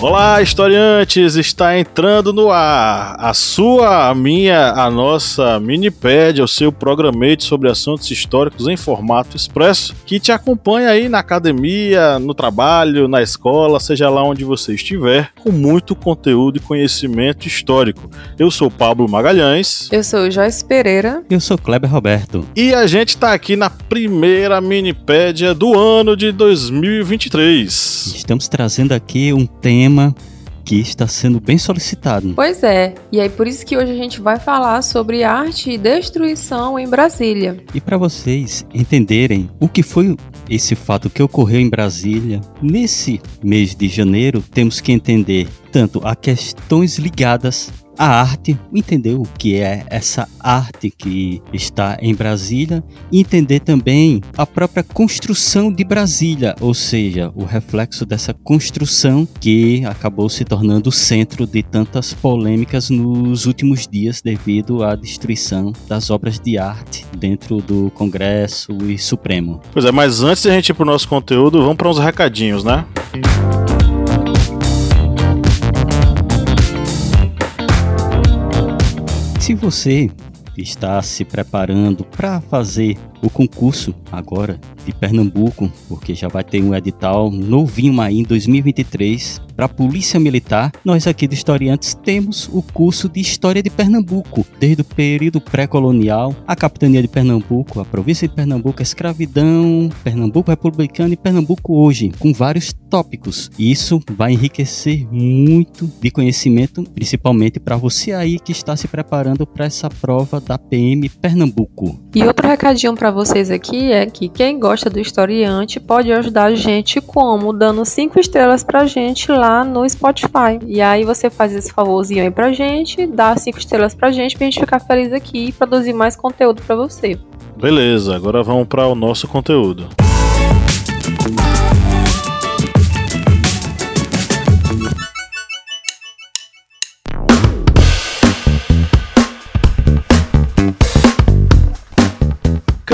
Olá, historiantes! Está entrando no ar a sua, a minha, a nossa minipédia, o seu programete sobre assuntos históricos em formato expresso, que te acompanha aí na academia, no trabalho, na escola, seja lá onde você estiver, com muito conteúdo e conhecimento histórico. Eu sou Pablo Magalhães. Eu sou Joyce Pereira. Eu sou Kleber Roberto. E a gente está aqui na primeira minipédia do ano de 2023. Estamos trazendo aqui um tema tema que está sendo bem solicitado. Pois é, e aí por isso que hoje a gente vai falar sobre arte e destruição em Brasília. E para vocês entenderem o que foi esse fato que ocorreu em Brasília, nesse mês de janeiro, temos que entender tanto a questões ligadas a arte, entender o que é essa arte que está em Brasília entender também a própria construção de Brasília, ou seja, o reflexo dessa construção que acabou se tornando o centro de tantas polêmicas nos últimos dias devido à destruição das obras de arte dentro do Congresso e Supremo. Pois é, mas antes de a gente ir para o nosso conteúdo, vamos para uns recadinhos, né? Se você está se preparando para fazer o concurso agora de Pernambuco, porque já vai ter um edital novinho aí em 2023 para a Polícia Militar. Nós aqui de Historiantes temos o curso de História de Pernambuco, desde o período pré-colonial, a Capitania de Pernambuco, a Província de Pernambuco, a escravidão, Pernambuco republicano e Pernambuco hoje, com vários tópicos. Isso vai enriquecer muito de conhecimento, principalmente para você aí que está se preparando para essa prova da PM Pernambuco. E outro recadinho para vocês aqui é que quem gosta do historiante pode ajudar a gente como dando cinco estrelas pra gente lá no Spotify. E aí você faz esse favorzinho aí pra gente, dá cinco estrelas pra gente pra gente ficar feliz aqui e produzir mais conteúdo para você. Beleza, agora vamos para o nosso conteúdo.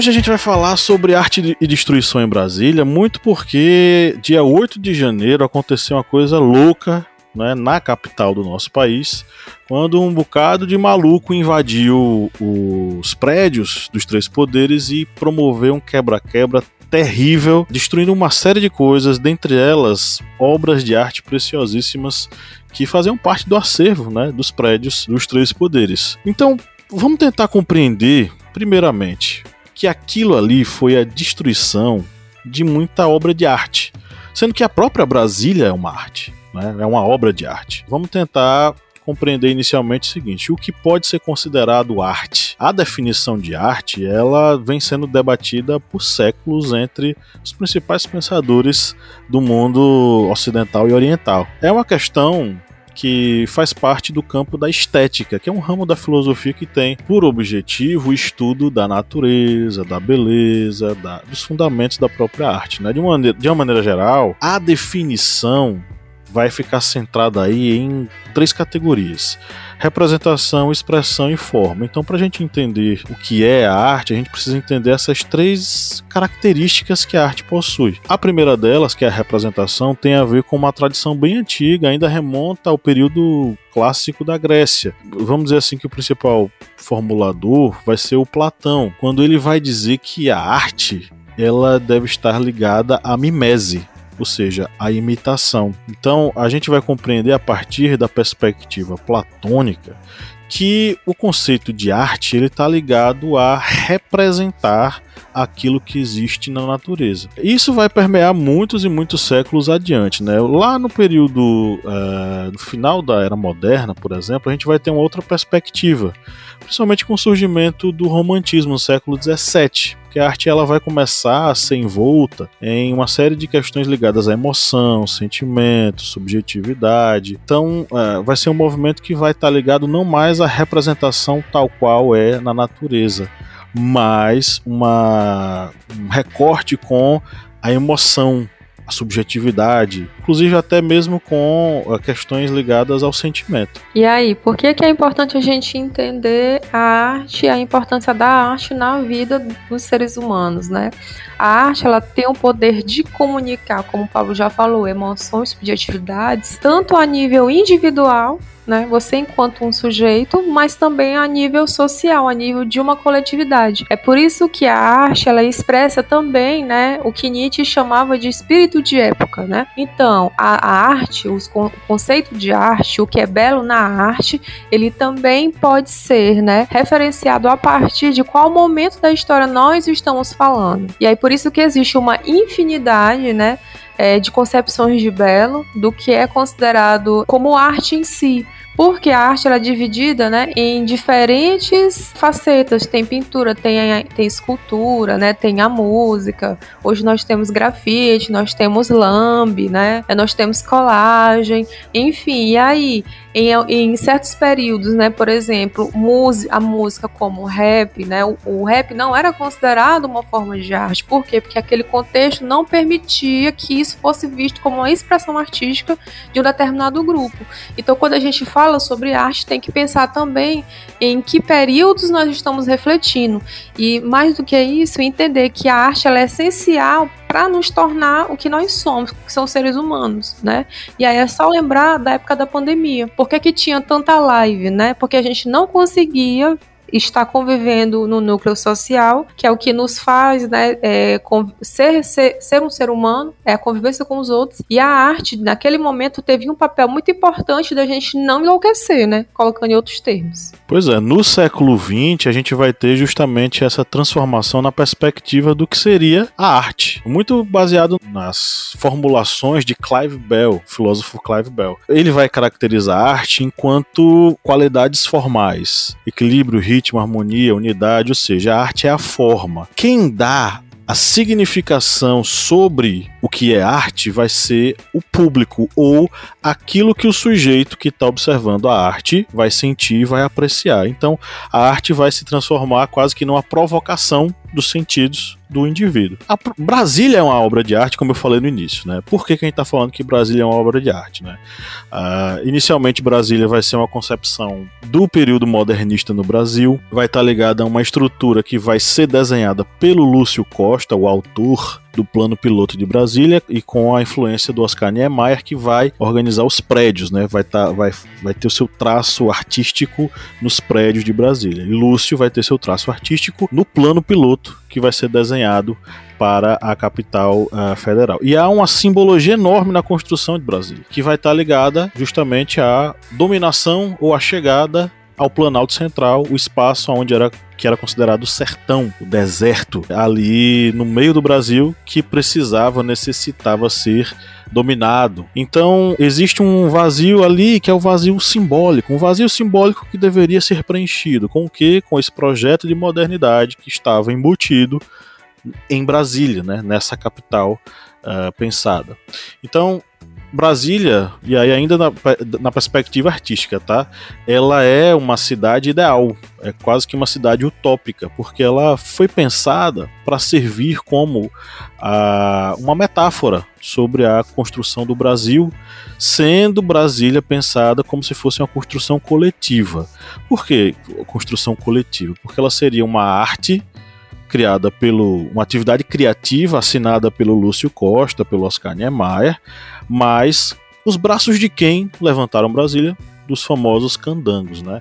Hoje a gente vai falar sobre arte e destruição em Brasília, muito porque dia 8 de janeiro aconteceu uma coisa louca né, na capital do nosso país, quando um bocado de maluco invadiu os prédios dos três poderes e promoveu um quebra-quebra terrível, destruindo uma série de coisas, dentre elas obras de arte preciosíssimas que faziam parte do acervo né, dos prédios dos três poderes. Então, vamos tentar compreender, primeiramente, que aquilo ali foi a destruição de muita obra de arte, sendo que a própria Brasília é uma arte, né? é uma obra de arte. Vamos tentar compreender inicialmente o seguinte: o que pode ser considerado arte? A definição de arte, ela vem sendo debatida por séculos entre os principais pensadores do mundo ocidental e oriental. É uma questão que faz parte do campo da estética, que é um ramo da filosofia que tem por objetivo o estudo da natureza, da beleza, da, dos fundamentos da própria arte. Né? De, uma, de uma maneira geral, a definição vai ficar centrada aí em três categorias: representação, expressão e forma. Então, para a gente entender o que é a arte, a gente precisa entender essas três características que a arte possui. A primeira delas, que é a representação, tem a ver com uma tradição bem antiga, ainda remonta ao período clássico da Grécia. Vamos dizer assim que o principal formulador vai ser o Platão, quando ele vai dizer que a arte ela deve estar ligada à mimese, ou seja, a imitação. Então, a gente vai compreender a partir da perspectiva platônica que o conceito de arte ele está ligado a representar aquilo que existe na natureza. Isso vai permear muitos e muitos séculos adiante, né? Lá no período, uh, no final da era moderna, por exemplo, a gente vai ter uma outra perspectiva, principalmente com o surgimento do romantismo no século XVII, que a arte ela vai começar a ser envolta em uma série de questões ligadas à emoção, sentimento, subjetividade. Então, uh, vai ser um movimento que vai estar ligado não mais à representação tal qual é na natureza, mas uma, um recorte com a emoção, a subjetividade, inclusive até mesmo com uh, questões ligadas ao sentimento. E aí, por que, que é importante a gente entender a arte, a importância da arte na vida dos seres humanos, né? A arte ela tem o poder de comunicar, como o Paulo já falou, emoções, subjetividades, tanto a nível individual né? Você enquanto um sujeito, mas também a nível social, a nível de uma coletividade. É por isso que a arte ela expressa também, né, o que Nietzsche chamava de espírito de época, né? Então, a, a arte, os, o conceito de arte, o que é belo na arte, ele também pode ser, né, referenciado a partir de qual momento da história nós estamos falando. E aí por isso que existe uma infinidade, né, é, de concepções de belo do que é considerado como arte em si porque a arte ela é dividida né, em diferentes facetas. Tem pintura, tem, tem escultura, né, tem a música. Hoje nós temos grafite, nós temos lambe, né, nós temos colagem, enfim. E aí, em, em certos períodos, né, por exemplo, a música como rap, né, o, o rap não era considerado uma forma de arte. Por quê? Porque aquele contexto não permitia que isso fosse visto como uma expressão artística de um determinado grupo. Então, quando a gente fala sobre arte tem que pensar também em que períodos nós estamos refletindo. E mais do que isso, entender que a arte é essencial para nos tornar o que nós somos, que são seres humanos, né? E aí é só lembrar da época da pandemia. Por que, que tinha tanta live, né? Porque a gente não conseguia está convivendo no núcleo social, que é o que nos faz né, é, ser, ser, ser um ser humano, é a convivência com os outros. E a arte, naquele momento, teve um papel muito importante da gente não enlouquecer, né? Colocando em outros termos. Pois é, no século XX a gente vai ter justamente essa transformação na perspectiva do que seria a arte. Muito baseado nas formulações de Clive Bell, filósofo Clive Bell. Ele vai caracterizar a arte enquanto qualidades formais, equilíbrio, ritmo, ritmo, harmonia, unidade, ou seja, a arte é a forma. Quem dá a significação sobre o que é arte vai ser o público ou aquilo que o sujeito que está observando a arte vai sentir e vai apreciar. Então, a arte vai se transformar quase que numa provocação dos sentidos do indivíduo. A Brasília é uma obra de arte, como eu falei no início, né? Por que, que a gente está falando que Brasília é uma obra de arte, né? Uh, inicialmente, Brasília vai ser uma concepção do período modernista no Brasil, vai estar tá ligada a uma estrutura que vai ser desenhada pelo Lúcio Costa, o autor do plano piloto de Brasília e com a influência do Oscar Niemeyer que vai organizar os prédios, né? Vai, tá, vai, vai ter o seu traço artístico nos prédios de Brasília. E Lúcio vai ter seu traço artístico no plano piloto que vai ser desenhado para a capital uh, federal. E há uma simbologia enorme na construção de Brasília, que vai estar ligada justamente à dominação ou à chegada ao Planalto Central, o espaço onde era que era considerado sertão, o deserto, ali no meio do Brasil, que precisava, necessitava ser dominado. Então existe um vazio ali que é o vazio simbólico, um vazio simbólico que deveria ser preenchido com o que? Com esse projeto de modernidade que estava embutido em Brasília, né, nessa capital uh, pensada. Então Brasília, e aí ainda na, na, perspectiva artística, tá? Ela é uma cidade ideal, é quase que uma cidade utópica, porque ela foi pensada para servir como a, uma metáfora sobre a construção do Brasil, sendo Brasília pensada como se fosse uma construção coletiva. Por que construção coletiva? Porque ela seria uma arte criada pelo uma atividade criativa assinada pelo Lúcio Costa, pelo Oscar Niemeyer, mas os braços de quem levantaram Brasília? Dos famosos candangos, né?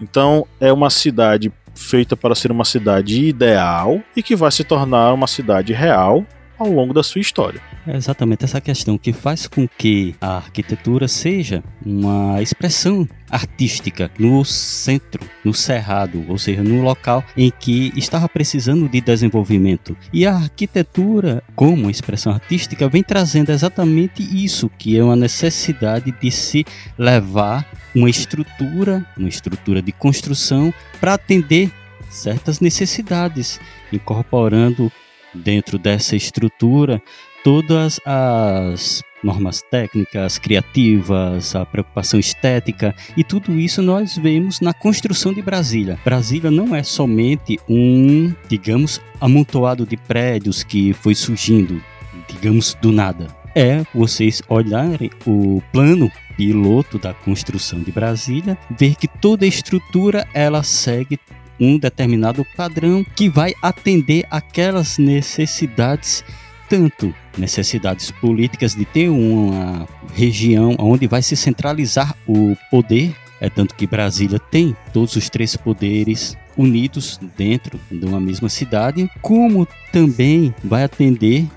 Então é uma cidade feita para ser uma cidade ideal e que vai se tornar uma cidade real ao longo da sua história. É exatamente essa questão que faz com que a arquitetura seja uma expressão artística no centro, no cerrado, ou seja, no local em que estava precisando de desenvolvimento. E a arquitetura, como expressão artística, vem trazendo exatamente isso, que é uma necessidade de se levar uma estrutura, uma estrutura de construção para atender certas necessidades, incorporando dentro dessa estrutura todas as normas técnicas, criativas, a preocupação estética e tudo isso nós vemos na construção de Brasília. Brasília não é somente um, digamos, amontoado de prédios que foi surgindo, digamos, do nada. É vocês olharem o plano piloto da construção de Brasília, ver que toda estrutura ela segue um determinado padrão que vai atender aquelas necessidades tanto necessidades políticas de ter uma região onde vai se centralizar o poder, é tanto que Brasília tem todos os três poderes unidos dentro de uma mesma cidade, como também vai atender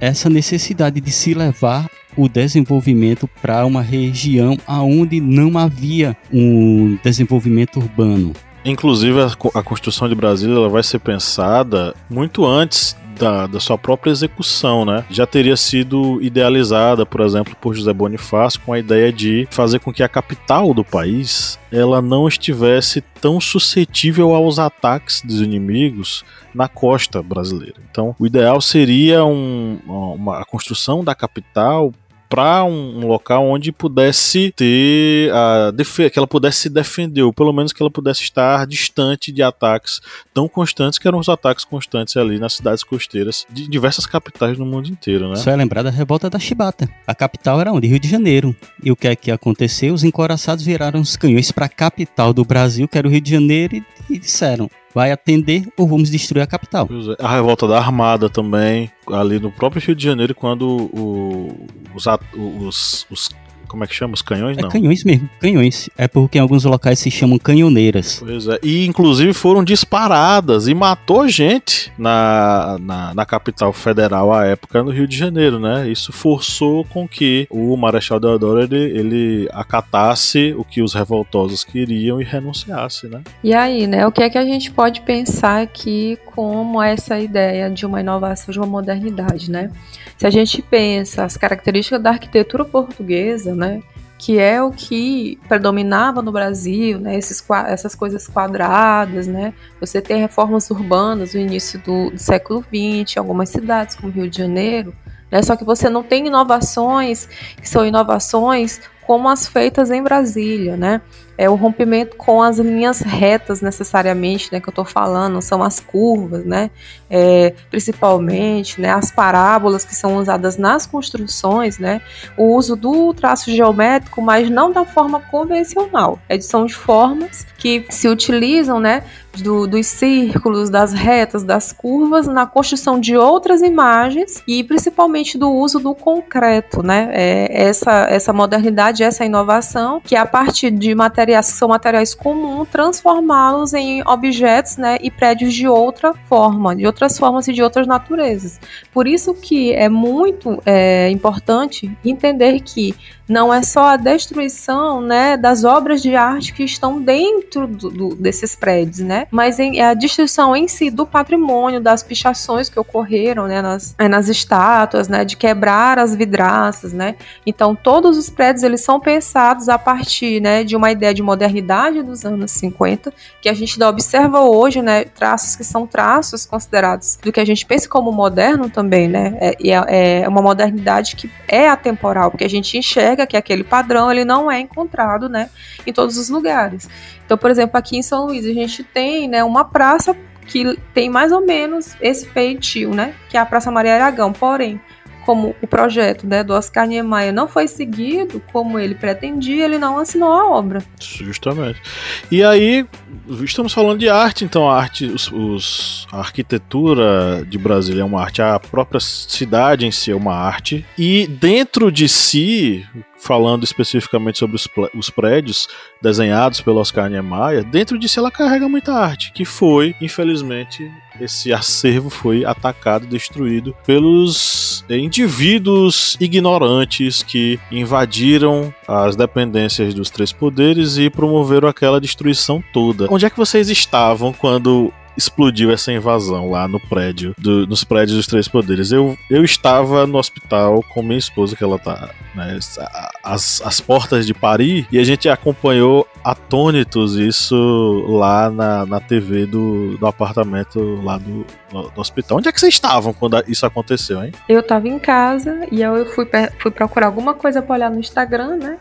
essa necessidade de se levar o desenvolvimento para uma região aonde não havia um desenvolvimento urbano. Inclusive, a, construção de Brasília ela vai ser pensada muito antes da, da, sua própria execução, né? Já teria sido idealizada, por exemplo, por José Bonifácio com a ideia de fazer com que a capital do país ela não estivesse tão suscetível aos ataques dos inimigos na costa brasileira. Então, o ideal seria um, uma, a construção da capital para um, local onde pudesse ter a que ela pudesse se defender, ou pelo menos que ela pudesse estar distante de ataques tão constantes que eram os ataques constantes ali nas cidades costeiras de diversas capitais no mundo inteiro, né? Só é lembrar da revolta da Chibata. A capital era onde? Rio de Janeiro. E o que é que aconteceu? Os encoraçados viraram os canhões para a capital do Brasil, que era o Rio de Janeiro, e, e disseram: vai atender ou vamos destruir a capital. É. A revolta da Armada também, ali no próprio Rio de Janeiro, quando os, os, os como é que chama? Os canhões? É não. canhões mesmo, canhões. É porque em alguns locais se chamam canhoneiras. Pois é. E inclusive foram disparadas e matou gente na, na, na, capital federal à época, no Rio de Janeiro, né? Isso forçou com que o Marechal Deodoro ele, ele acatasse o que os revoltosos queriam e renunciasse, né? E aí, né? O que é que a gente pode pensar aqui como essa ideia de uma inovação, de uma modernidade, né? Se a gente pensa as características da arquitetura portuguesa, né, que é o que predominava no Brasil, né, esses, essas coisas quadradas, né, você tem reformas urbanas no início do, do século XX, algumas cidades como Rio de Janeiro, né, só que você não tem inovações que são inovações como as feitas em Brasília, né? É o rompimento com as linhas retas necessariamente, né? Que eu estou falando, são as curvas, né? É, principalmente, né? As parábolas que são usadas nas construções, né? O uso do traço geométrico, mas não da forma convencional. É, são de formas que se utilizam, né? Do, dos círculos, das retas, das curvas, na construção de outras imagens e principalmente do uso do concreto, né? É, essa, essa modernidade, essa inovação, que a partir de materiais que são materiais comuns, transformá-los em objetos né, e prédios de outra forma, de outras formas e de outras naturezas. Por isso que é muito é, importante entender que não é só a destruição né, das obras de arte que estão dentro do, do, desses prédios, né, mas em, é a destruição em si do patrimônio, das pichações que ocorreram né, nas, é, nas estátuas, né, de quebrar as vidraças. Né. Então, todos os prédios eles são pensados a partir né, de uma ideia de modernidade dos anos 50, que a gente observa hoje, né, traços que são traços considerados do que a gente pensa como moderno também, né, é, é, é uma modernidade que é atemporal, porque a gente enxerga enxerga que aquele padrão ele não é encontrado, né, em todos os lugares. Então, por exemplo, aqui em São Luís a gente tem, né, uma praça que tem mais ou menos esse feitio, né, que é a Praça Maria Aragão. Porém, como o projeto né, do Oscar Niemeyer não foi seguido como ele pretendia, ele não assinou a obra. Justamente. E aí, estamos falando de arte, então a arte, os, os, a arquitetura de Brasília é uma arte, a própria cidade em si é uma arte, e dentro de si falando especificamente sobre os, os prédios desenhados pelo Oscar Niemeyer, dentro disso ela carrega muita arte, que foi, infelizmente, esse acervo foi atacado, destruído pelos indivíduos ignorantes que invadiram as dependências dos três poderes e promoveram aquela destruição toda. Onde é que vocês estavam quando explodiu essa invasão lá no prédio, do, nos prédios dos Três Poderes. Eu, eu estava no hospital com minha esposa, que ela tá, né, as, as portas de Paris, e a gente acompanhou atônitos isso lá na, na TV do, do apartamento lá do, do, do hospital. Onde é que vocês estavam quando isso aconteceu, hein? Eu tava em casa e eu fui, fui procurar alguma coisa pra olhar no Instagram, né?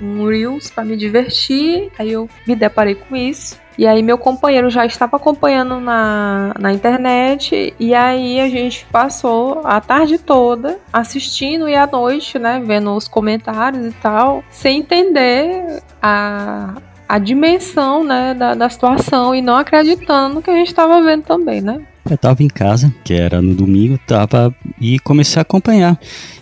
Um Reels pra me divertir. Aí eu me deparei com isso. E aí meu companheiro já estava acompanhando na, na internet e aí a gente passou a tarde toda assistindo e à noite, né, vendo os comentários e tal, sem entender a, a dimensão, né, da, da situação e não acreditando no que a gente estava vendo também, né. Eu estava em casa, que era no domingo, tava e comecei a acompanhar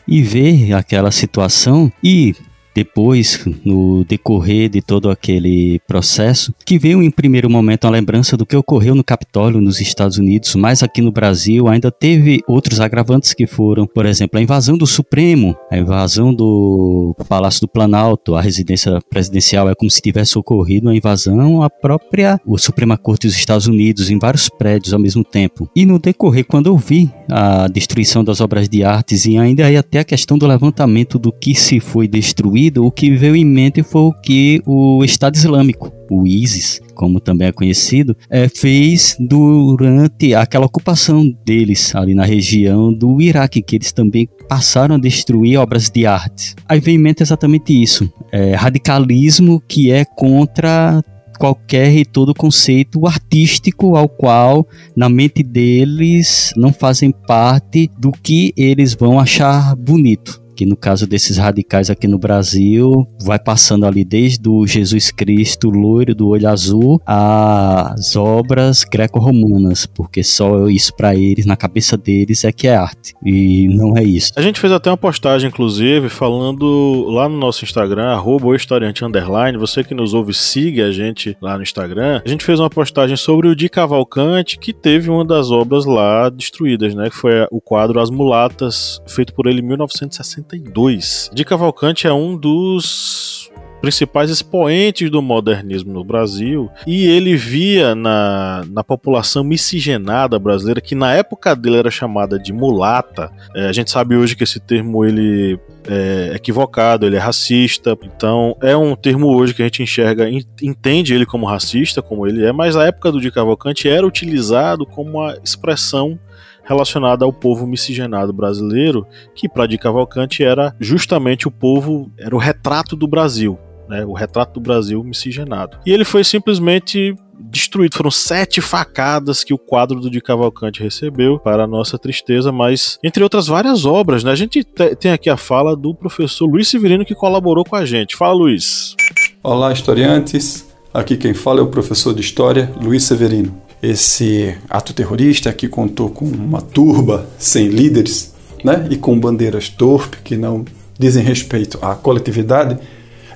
e ver aquela situação e depois, no decorrer de todo aquele processo, que veio em primeiro momento a lembrança do que ocorreu no Capitólio nos Estados Unidos, mas aqui no Brasil ainda teve outros agravantes que foram, por exemplo, a invasão do Supremo, a invasão do Palácio do Planalto, a residência presidencial, é como se tivesse ocorrido a invasão à própria o Suprema Corte dos Estados Unidos em vários prédios ao mesmo tempo. E no decorrer, quando eu vi a destruição das obras de artes e ainda aí até a questão do levantamento do que se foi destruído o que veio em mente foi o que o Estado Islâmico, o ISIS, como também é conhecido, é, fez durante aquela ocupação deles ali na região do Iraque, que eles também passaram a destruir obras de arte. Aí vem em mente exatamente isso: é, radicalismo que é contra qualquer e todo conceito artístico ao qual na mente deles não fazem parte do que eles vão achar bonito que no caso desses radicais aqui no Brasil, vai passando ali desde o Jesus Cristo loiro do olho azul às obras greco-romanas, porque só isso para eles, na cabeça deles, é que é arte. E não é isso. A gente fez até uma postagem, inclusive, falando lá no nosso Instagram, arroba historiante underline. Você que nos ouve, siga a gente lá no Instagram. A gente fez uma postagem sobre o Di Cavalcante, que teve uma das obras lá destruídas, né? Que foi o quadro As Mulatas, feito por ele em 1960 1962. De Cavalcante é um dos principais expoentes do modernismo no Brasil e ele via na, na população miscigenada brasileira, que na época dele era chamada de mulata. É, a gente sabe hoje que esse termo ele é equivocado, ele é racista. Então, é um termo hoje que a gente enxerga, entende ele como racista, como ele é, mas na época do Di Cavalcante era utilizado como uma expressão relacionada ao povo miscigenado brasileiro, que para Di Cavalcante era justamente o povo, era o retrato do Brasil, né, o retrato do Brasil miscigenado. E ele foi simplesmente destruído. Foram sete facadas que o quadro do Di Cavalcante recebeu, para a nossa tristeza, mas entre outras várias obras. Né? A gente tem aqui a fala do professor Luiz Severino que colaborou com a gente. Fala, Luiz. Olá, historiantes. Aqui quem fala é o professor de História, Luiz Severino esse ato terrorista que contou com uma turba sem líderes né, e com bandeiras torpes que não dizem respeito à coletividade,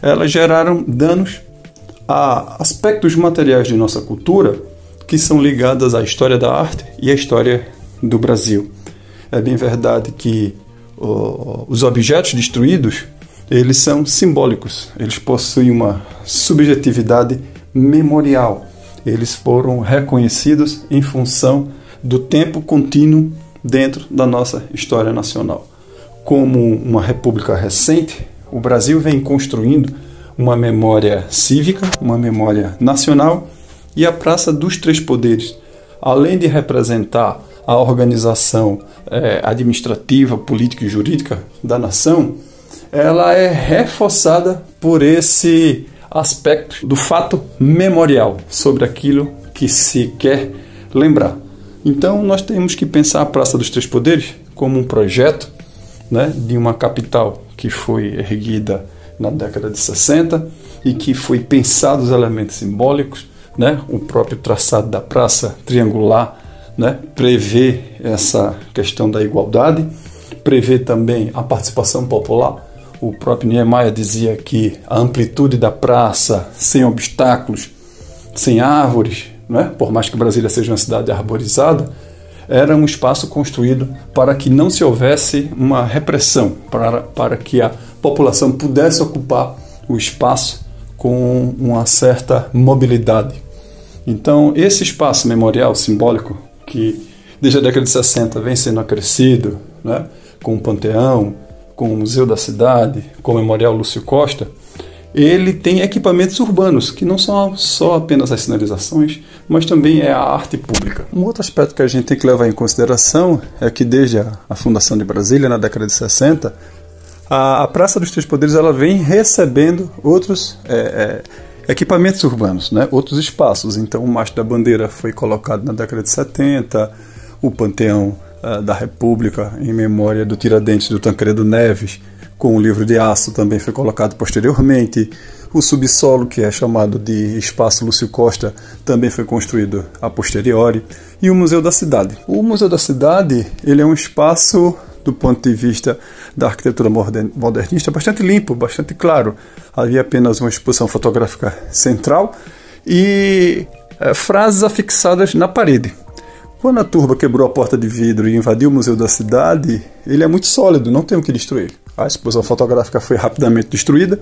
elas geraram danos a aspectos materiais de nossa cultura que são ligados à história da arte e à história do Brasil. É bem verdade que os objetos destruídos eles são simbólicos, eles possuem uma subjetividade memorial eles foram reconhecidos em função do tempo contínuo dentro da nossa história nacional. Como uma república recente, o Brasil vem construindo uma memória cívica, uma memória nacional e a Praça dos Três Poderes, além de representar a organização é, administrativa, política e jurídica da nação, ela é reforçada por esse aspectos do fato memorial sobre aquilo que se quer lembrar. Então nós temos que pensar a Praça dos Três Poderes como um projeto né, de uma capital que foi erguida na década de 60 e que foi pensado os elementos simbólicos, né, o próprio traçado da praça triangular né, prevê essa questão da igualdade, prevê também a participação popular O próprio Niemeyer dizia que a amplitude da praça, sem obstáculos, sem árvores, não é? por mais que Brasília seja uma cidade arborizada, era um espaço construído para que não se houvesse uma repressão, para, para que a população pudesse ocupar o espaço com uma certa mobilidade. Então, esse espaço memorial simbólico, que desde a década de 60 vem sendo acrescido, né, com o Panteão, com o Museu da Cidade, com o Memorial Lúcio Costa, ele tem equipamentos urbanos, que não são só apenas as sinalizações, mas também é a arte pública. Um outro aspecto que a gente tem que levar em consideração é que desde a, fundação de Brasília, na década de 60, a, a Praça dos Três Poderes ela vem recebendo outros é, é, equipamentos urbanos, né? outros espaços. Então o Mastro da Bandeira foi colocado na década de 70, o Panteão uh, da República, em memória do Tiradentes do Tancredo Neves, com o livro de aço também foi colocado posteriormente. O subsolo, que é chamado de Espaço Lúcio Costa, também foi construído a posteriori. E o Museu da Cidade. O Museu da Cidade ele é um espaço, do ponto de vista da arquitetura modernista, bastante limpo, bastante claro. Havia apenas uma exposição fotográfica central e é, frases afixadas na parede. Quando a turba quebrou a porta de vidro e invadiu o Museu da Cidade, ele é muito sólido, não tem o que destruir. A exposição fotográfica foi rapidamente destruída,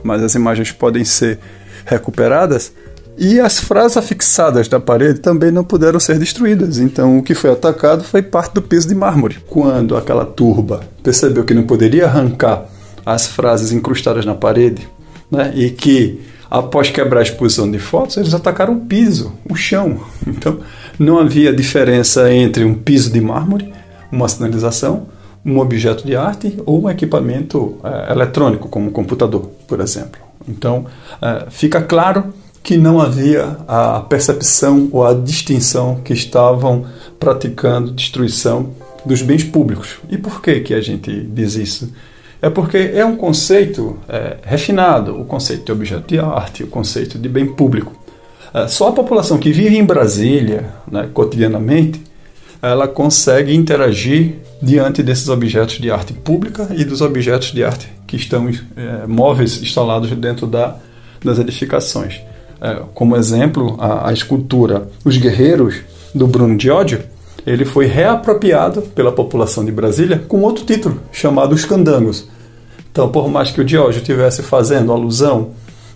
mas as imagens podem ser recuperadas. E as frases afixadas da parede também não puderam ser destruídas. Então, o que foi atacado foi parte do piso de mármore. Quando aquela turba percebeu que não poderia arrancar as frases incrustadas na parede, né, e que após quebrar a exposição de fotos, eles atacaram o piso, o chão. Então, não havia diferença entre um piso de mármore, uma sinalização, um objeto de arte ou um equipamento é, eletrônico, como um computador, por exemplo. Então, é, fica claro que não havia a percepção ou a distinção que estavam praticando destruição dos bens públicos. E por que, que a gente diz isso? É porque é um conceito é, refinado, o conceito de objeto de arte, o conceito de bem público. É, só a população que vive em Brasília, né, cotidianamente, ela consegue interagir diante desses objetos de arte pública e dos objetos de arte que estão é, móveis instalados dentro da, das edificações. É, como exemplo, a, a, escultura Os Guerreiros, do Bruno Diódio, ele foi reapropriado pela população de Brasília com outro título, chamado Os Candangos. Então, por mais que o Diódio estivesse fazendo alusão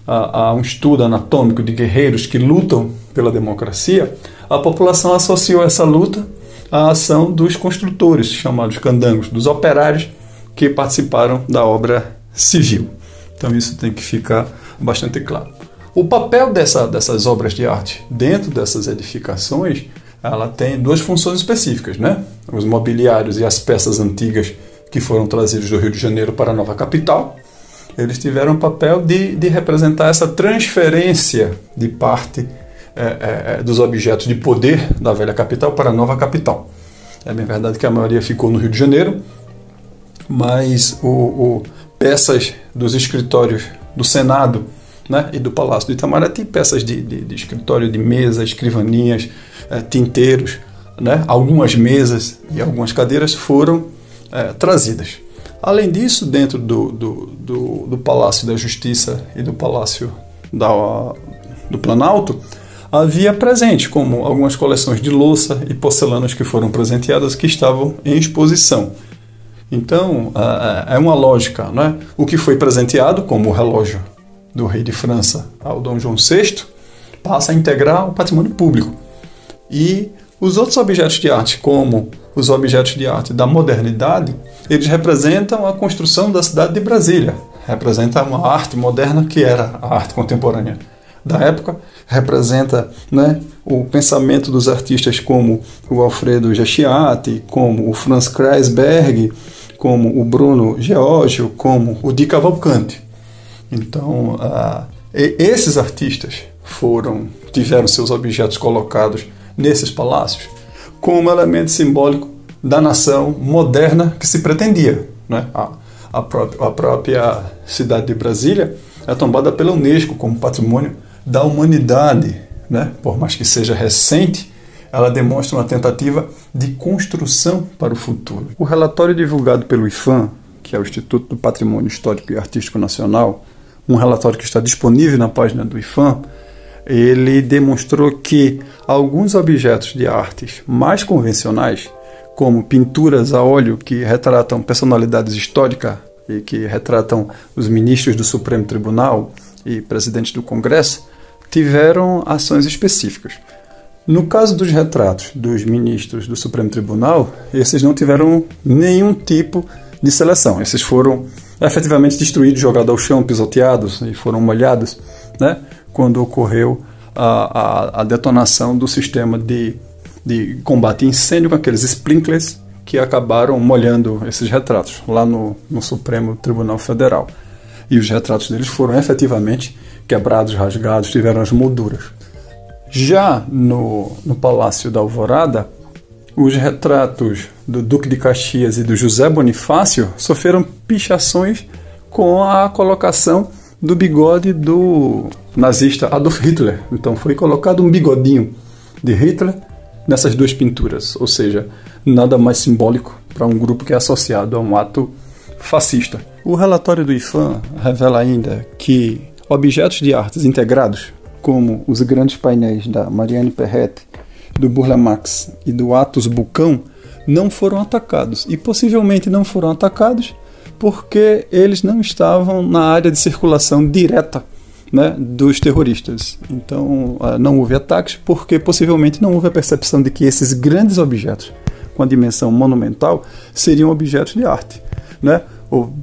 a, a um estudo anatômico de guerreiros que lutam pela democracia, a população associou essa luta à ação dos construtores, chamados candangos, dos operários que participaram da obra civil. Então isso tem que ficar bastante claro. O papel dessa, dessas obras de arte dentro dessas edificações, ela tem duas funções específicas, né? Os mobiliários e as peças antigas que foram trazidos do Rio de Janeiro para a nova capital eles tiveram o papel de, de representar essa transferência de parte é, é, é, dos objetos de poder da velha capital para a nova capital. É bem verdade que a maioria ficou no Rio de Janeiro, mas o, o peças dos escritórios do Senado né, e do Palácio do Itamaraty, peças de, de, de escritório de mesa, escrivaninhas, é, tinteiros, né, algumas mesas e algumas cadeiras foram é, trazidas. Além disso, dentro do, do, do, do Palácio da Justiça e do Palácio da, do Planalto, havia presente, como algumas coleções de louça e porcelanas que foram presenteadas que estavam em exposição. Então, é uma lógica, não é? O que foi presenteado, como o relógio do rei de França ao Dom João VI, passa a integrar o patrimônio público. E os outros objetos de arte, como os objetos de arte da modernidade, eles representam a construção da cidade de Brasília, representa uma arte moderna que era a arte contemporânea da época, representa né, o pensamento dos artistas como o Alfredo Giachiati, como o Franz Kreisberg, como o Bruno Georgio, como o Di Cavalcanti. Então, uh, esses artistas foram tiveram seus objetos colocados nesses palácios como elemento simbólico da nação moderna que se pretendia. Né? A, a, própria, a própria cidade de Brasília é tombada pela Unesco como patrimônio da humanidade. Né? Por mais que seja recente, ela demonstra uma tentativa de construção para o futuro. O relatório divulgado pelo IFAM, que é o Instituto do Patrimônio Histórico e Artístico Nacional, um relatório que está disponível na página do IFAM, ele demonstrou que alguns objetos de artes mais convencionais, como pinturas a óleo que retratam personalidades históricas e que retratam os ministros do Supremo Tribunal e presidentes do Congresso, tiveram ações específicas. No caso dos retratos dos ministros do Supremo Tribunal, esses não tiveram nenhum tipo de seleção. Esses foram efetivamente destruídos, jogados ao chão, pisoteados e foram molhados, né? Quando ocorreu a, a, a detonação do sistema de, de combate a incêndio com aqueles sprinklers que acabaram molhando esses retratos lá no, no Supremo Tribunal Federal. E os retratos deles foram efetivamente quebrados, rasgados, tiveram as molduras. Já no, no Palácio da Alvorada, os retratos do Duque de Caxias e do José Bonifácio sofreram pichações com a colocação do bigode do nazista Adolf Hitler. Então foi colocado um bigodinho de Hitler nessas duas pinturas, ou seja, nada mais simbólico para um grupo que é associado a um ato fascista. O relatório do IFAM revela ainda que objetos de artes integrados, como os grandes painéis da Marianne Perret, do Burle Marx e do Atos Bucão, não foram atacados e possivelmente não foram atacados porque eles não estavam na área de circulação direta né, dos terroristas. Então ah, não houve ataques porque possivelmente não houve a percepção de que esses grandes objetos com a dimensão monumental seriam objetos de arte. Né?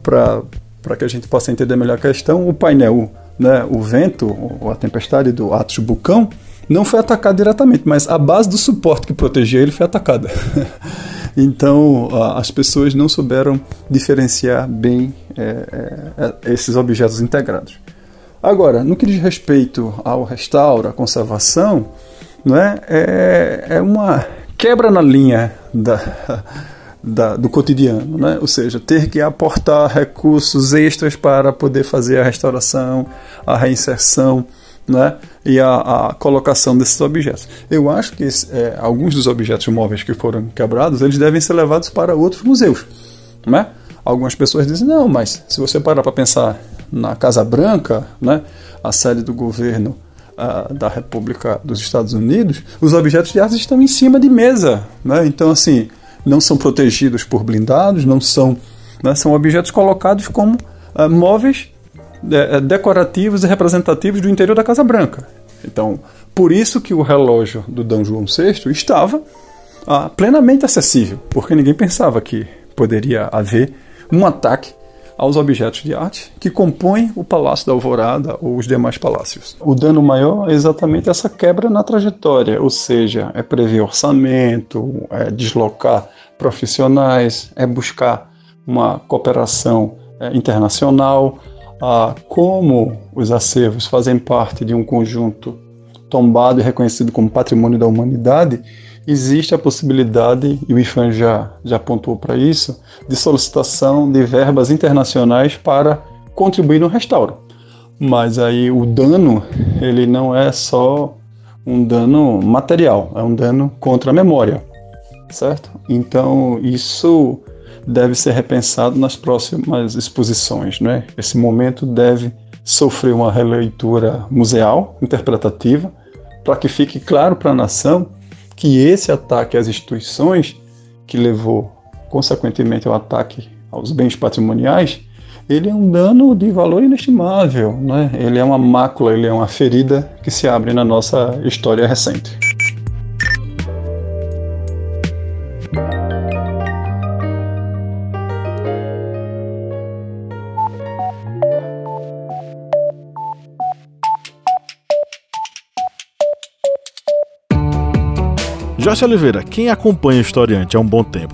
Para que a gente possa entender melhor a questão, o painel, né, o vento, ou a tempestade do Atos Bucão, não foi atacado diretamente, mas a base do suporte que protegia ele foi atacada. então as pessoas não souberam diferenciar bem é, é, esses objetos integrados. Agora, no que diz respeito ao restauro, à conservação, não é, é, é uma quebra na linha da, da, do cotidiano, né? ou seja, ter que aportar recursos extras para poder fazer a restauração, a reinserção né? e a, a, colocação desses objetos. Eu acho que é, alguns dos objetos móveis que foram quebrados, eles devem ser levados para outros museus. Né? Algumas pessoas dizem, não, mas se você parar para pensar na Casa Branca, né, a sede do governo da República dos Estados Unidos, os objetos de arte estão em cima de mesa. Né? Então, assim, não são protegidos por blindados, não são, né, são objetos colocados como uh, móveis decorativos e representativos do interior da Casa Branca. Então, por isso que o relógio do D. João VI estava ah, plenamente acessível, porque ninguém pensava que poderia haver um ataque aos objetos de arte que compõem o Palácio da Alvorada ou os demais palácios. O dano maior é exatamente essa quebra na trajetória, ou seja, é prever orçamento, é deslocar profissionais, é buscar uma cooperação é, internacional, a como os acervos fazem parte de um conjunto tombado e reconhecido como patrimônio da humanidade, existe a possibilidade, e o IFAM já, já apontou para isso, de solicitação de verbas internacionais para contribuir no restauro. Mas aí o dano, ele não é só um dano material, é um dano contra a memória, certo? Então isso deve ser repensado nas próximas exposições, né? Esse momento deve sofrer uma releitura museal, interpretativa, para que fique claro para a nação que esse ataque às instituições, que levou consequentemente ao ataque aos bens patrimoniais, ele é um dano de valor inestimável, né? ele é uma mácula, ele é uma ferida que se abre na nossa história recente. Joyce Oliveira, quem acompanha o Historiante há um bom tempo,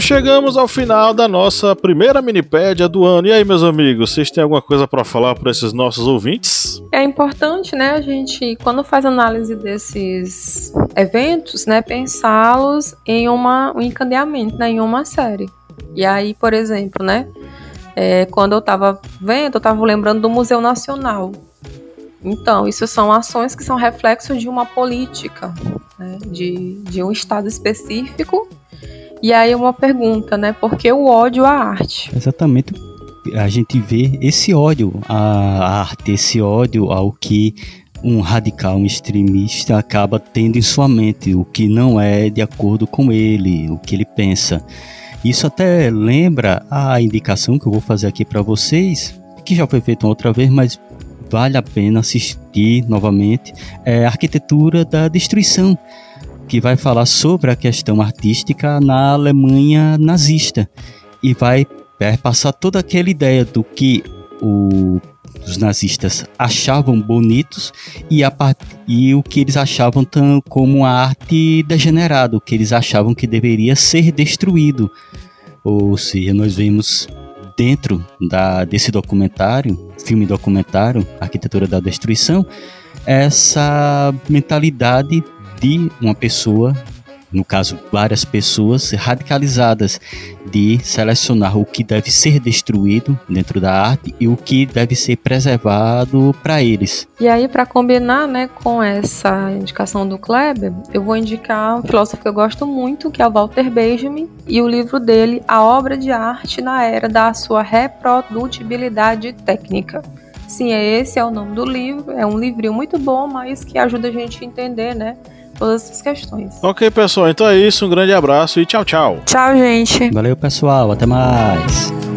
Chegamos ao final da nossa primeira minipédia do ano. E aí, meus amigos, vocês têm alguma coisa para falar para esses nossos ouvintes? É importante, né, a gente, quando faz análise desses eventos, né, pensá-los em uma, um encadeamento, né, em uma série. E aí, por exemplo, né, é, quando eu estava vendo, eu estava lembrando do Museu Nacional. Então, isso são ações que são reflexos de uma política, né, de, de um estado específico e aí uma pergunta, né? Por que o ódio à arte? Exatamente. A gente vê esse ódio à arte, esse ódio ao que um radical, um extremista acaba tendo em sua mente, o que não é de acordo com ele, o que ele pensa. Isso até lembra a indicação que eu vou fazer aqui para vocês, que já foi feita outra vez, mas vale a pena assistir novamente, é Arquitetura da Destruição, que vai falar sobre a questão artística na Alemanha nazista e vai passar toda aquela ideia do que o, os nazistas achavam bonitos e, a, e o que eles achavam tão, como a arte degenerada, o que eles achavam que deveria ser destruído. Ou seja, nós vemos dentro da, desse documentário, filme documentário, Arquitetura da Destruição, essa mentalidade de uma pessoa, no caso várias pessoas radicalizadas, de selecionar o que deve ser destruído dentro da arte e o que deve ser preservado para eles. E aí, para combinar né, com essa indicação do Kleber, eu vou indicar um filósofo que eu gosto muito, que é o Walter Benjamin, e o livro dele, A Obra de Arte na Era da Sua Reprodutibilidade Técnica. Sim, é esse é o nome do livro. É um livrinho muito bom, mas que ajuda a gente a entender, né? Todas essas questões. Ok, pessoal, então é isso. Um grande abraço e tchau, tchau. Tchau, gente. Valeu, pessoal. Até mais.